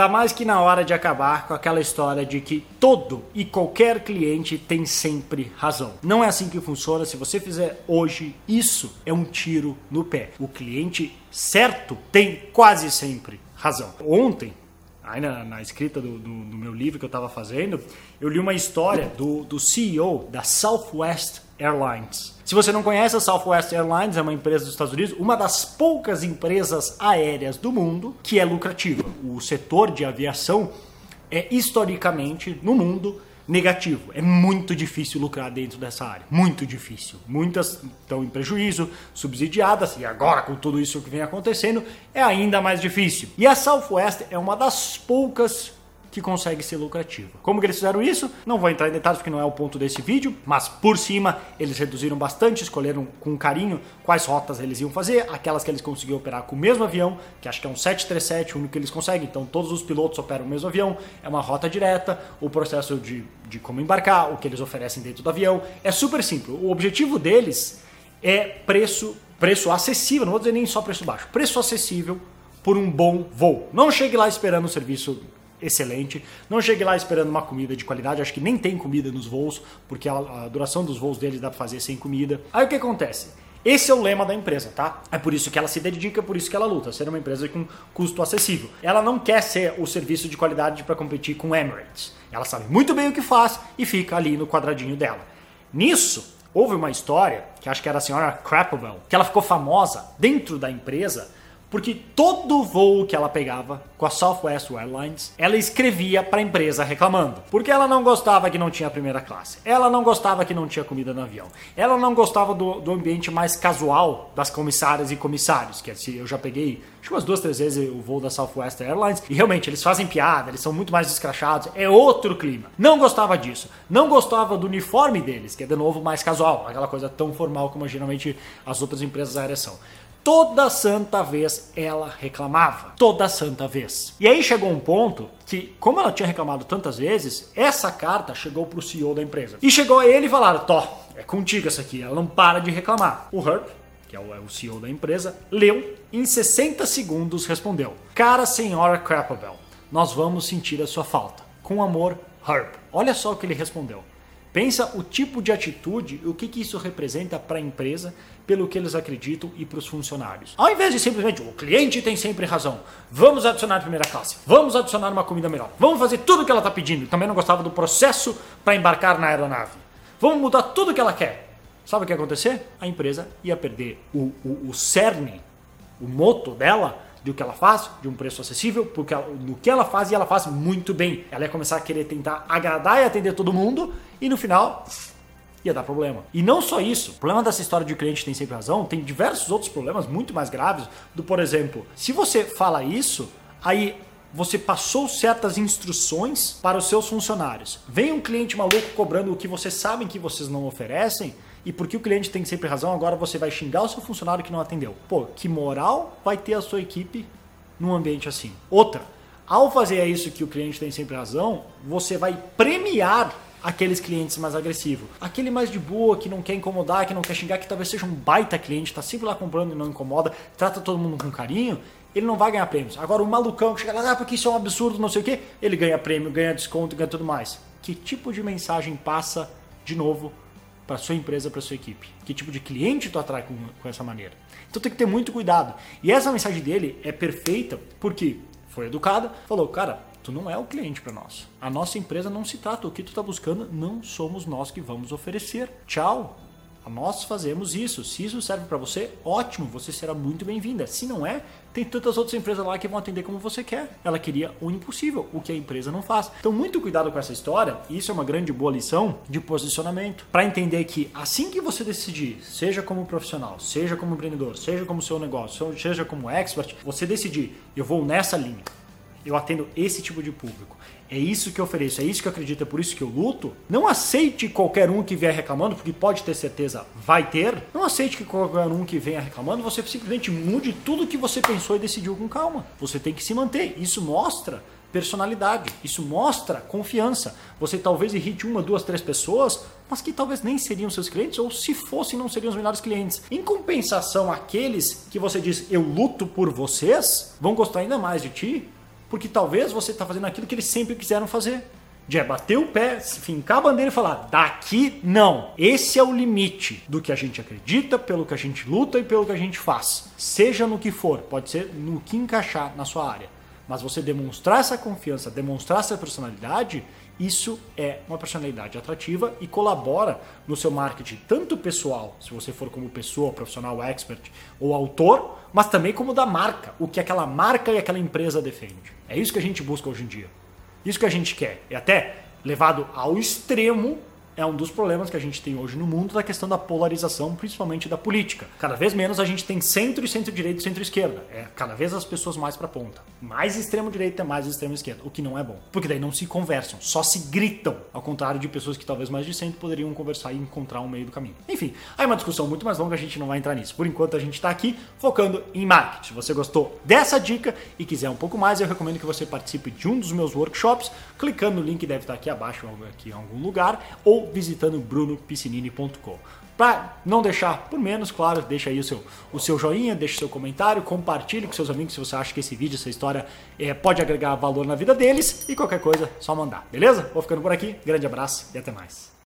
Tá mais que na hora de acabar com aquela história de que todo e qualquer cliente tem sempre razão. Não é assim que funciona. Se você fizer hoje isso, é um tiro no pé. O cliente certo tem quase sempre razão. Ontem, na escrita do, do, do, meu livro que eu estava fazendo, eu li uma história do, do CEO da Southwest Airlines. Se você não conhece, a Southwest Airlines é uma empresa dos Estados Unidos, uma das poucas empresas aéreas do mundo que é lucrativa. O setor de aviação é historicamente no mundo negativo. É muito difícil lucrar dentro dessa área. Muito difícil. Muitas estão em prejuízo, subsidiadas, e agora com tudo isso que vem acontecendo, é ainda mais difícil. E a Southwest é uma das poucas que consegue ser lucrativa. Como que eles fizeram isso? Não vou entrar em detalhes porque não é o ponto desse vídeo, mas por cima eles reduziram bastante, escolheram com carinho quais rotas eles iam fazer, aquelas que eles conseguiam operar com o mesmo avião, que acho que é um 737, o único que eles conseguem, então todos os pilotos operam o mesmo avião, é uma rota direta, o processo de, de como embarcar, o que eles oferecem dentro do avião, é super simples. O objetivo deles é preço, preço acessível, não vou dizer nem só preço baixo, preço acessível por um bom voo. Não chegue lá esperando o serviço excelente. Não chegue lá esperando uma comida de qualidade, acho que nem tem comida nos voos, porque a, a duração dos voos deles dá para fazer sem comida. Aí o que acontece? Esse é o lema da empresa, tá? É por isso que ela se dedica, é por isso que ela luta, ser uma empresa com custo acessível. Ela não quer ser o serviço de qualidade para competir com Emirates. Ela sabe muito bem o que faz e fica ali no quadradinho dela. Nisso, houve uma história, que acho que era a senhora Crapwell, que ela ficou famosa dentro da empresa porque todo voo que ela pegava com a Southwest Airlines, ela escrevia para a empresa reclamando. Porque ela não gostava que não tinha primeira classe. Ela não gostava que não tinha comida no avião. Ela não gostava do, do ambiente mais casual das comissárias e comissários. Que eu já peguei, acho que umas duas, três vezes o voo da Southwest Airlines. E realmente, eles fazem piada, eles são muito mais descrachados. É outro clima. Não gostava disso. Não gostava do uniforme deles, que é de novo mais casual. Aquela coisa tão formal como geralmente as outras empresas aéreas são. Toda santa vez ela reclamava. Toda santa vez. E aí chegou um ponto que, como ela tinha reclamado tantas vezes, essa carta chegou pro CEO da empresa. E chegou a ele e falaram: Tó, é contigo essa aqui. Ela não para de reclamar. O Herb, que é o, é CEO da empresa, leu em 60 segundos respondeu: Cara senhora Crapabel, nós vamos sentir a sua falta. Com amor, Herb. Olha só o que ele respondeu. Pensa o tipo de atitude o que, que isso representa para a empresa, pelo que eles acreditam e para os funcionários. Ao invés de simplesmente o cliente tem sempre razão, vamos adicionar a primeira classe, vamos adicionar uma comida melhor, vamos fazer tudo o que ela está pedindo. Também não gostava do processo para embarcar na aeronave. Vamos mudar tudo o que ela quer. Sabe o que ia acontecer? A empresa ia perder o, o, o cerne, o moto dela do que ela faz, de um preço acessível, porque ela, no que ela faz e ela faz muito bem. Ela ia começar a querer tentar agradar e atender todo mundo e no final ia dar problema. E não só isso, o problema dessa história de cliente tem sempre razão, tem diversos outros problemas muito mais graves, do por exemplo, se você fala isso, aí você passou certas instruções para os seus funcionários. Vem um cliente maluco cobrando o que vocês sabem que vocês não oferecem, e porque o cliente tem sempre razão, agora você vai xingar o seu funcionário que não atendeu. Pô, que moral vai ter a sua equipe num ambiente assim? Outra, ao fazer isso que o cliente tem sempre razão, você vai premiar aqueles clientes mais agressivos. Aquele mais de boa, que não quer incomodar, que não quer xingar, que talvez seja um baita cliente, tá sempre lá comprando e não incomoda, trata todo mundo com carinho, ele não vai ganhar prêmios. Agora o malucão que chega lá, ah, porque isso é um absurdo, não sei o que, ele ganha prêmio, ganha desconto, ganha tudo mais. Que tipo de mensagem passa de novo para sua empresa, para sua equipe? Que tipo de cliente tu atrai com, com essa maneira? Então tem que ter muito cuidado. E essa mensagem dele é perfeita porque foi educada, falou, cara, tu não é o cliente para nós. A nossa empresa não se trata o que tu está buscando, não somos nós que vamos oferecer. Tchau. Nós fazemos isso. Se isso serve para você, ótimo, você será muito bem-vinda. Se não é, tem tantas outras empresas lá que vão atender como você quer. Ela queria o impossível, o que a empresa não faz. Então, muito cuidado com essa história. Isso é uma grande boa lição de posicionamento para entender que assim que você decidir, seja como profissional, seja como empreendedor, seja como seu negócio, seja como expert, você decidir, eu vou nessa linha. Eu atendo esse tipo de público é isso que eu ofereço, é isso que eu acredito, é por isso que eu luto. Não aceite qualquer um que vier reclamando, porque pode ter certeza vai ter. Não aceite que qualquer um que venha reclamando, você simplesmente mude tudo que você pensou e decidiu com calma. Você tem que se manter. Isso mostra personalidade, isso mostra confiança. Você talvez irrite uma, duas, três pessoas, mas que talvez nem seriam seus clientes, ou se fossem, não seriam os melhores clientes. Em compensação, aqueles que você diz eu luto por vocês, vão gostar ainda mais de ti porque talvez você está fazendo aquilo que eles sempre quiseram fazer. De é bater o pé, fincar a bandeira e falar: daqui não. Esse é o limite do que a gente acredita, pelo que a gente luta e pelo que a gente faz. Seja no que for, pode ser no que encaixar na sua área. Mas você demonstrar essa confiança, demonstrar essa personalidade, isso é uma personalidade atrativa e colabora no seu marketing, tanto pessoal, se você for como pessoa, profissional, expert ou autor, mas também como da marca, o que aquela marca e aquela empresa defende. É isso que a gente busca hoje em dia. Isso que a gente quer. E até levado ao extremo é um dos problemas que a gente tem hoje no mundo da questão da polarização, principalmente da política. Cada vez menos a gente tem centro e centro-direita e centro-esquerda. É cada vez as pessoas mais para ponta. Mais extremo-direita é mais extremo-esquerda, o que não é bom. Porque daí não se conversam, só se gritam. Ao contrário de pessoas que talvez mais de centro poderiam conversar e encontrar um meio do caminho. Enfim, aí é uma discussão muito mais longa, a gente não vai entrar nisso. Por enquanto a gente está aqui focando em marketing. Se você gostou dessa dica e quiser um pouco mais, eu recomendo que você participe de um dos meus workshops, clicando no link deve estar aqui abaixo, aqui em algum lugar, visitando brunopiscinini.com. Para não deixar por menos, claro, deixa aí o seu, o seu joinha, deixa o seu comentário, compartilhe com seus amigos se você acha que esse vídeo, essa história é, pode agregar valor na vida deles e qualquer coisa, só mandar, beleza? Vou ficando por aqui, grande abraço e até mais.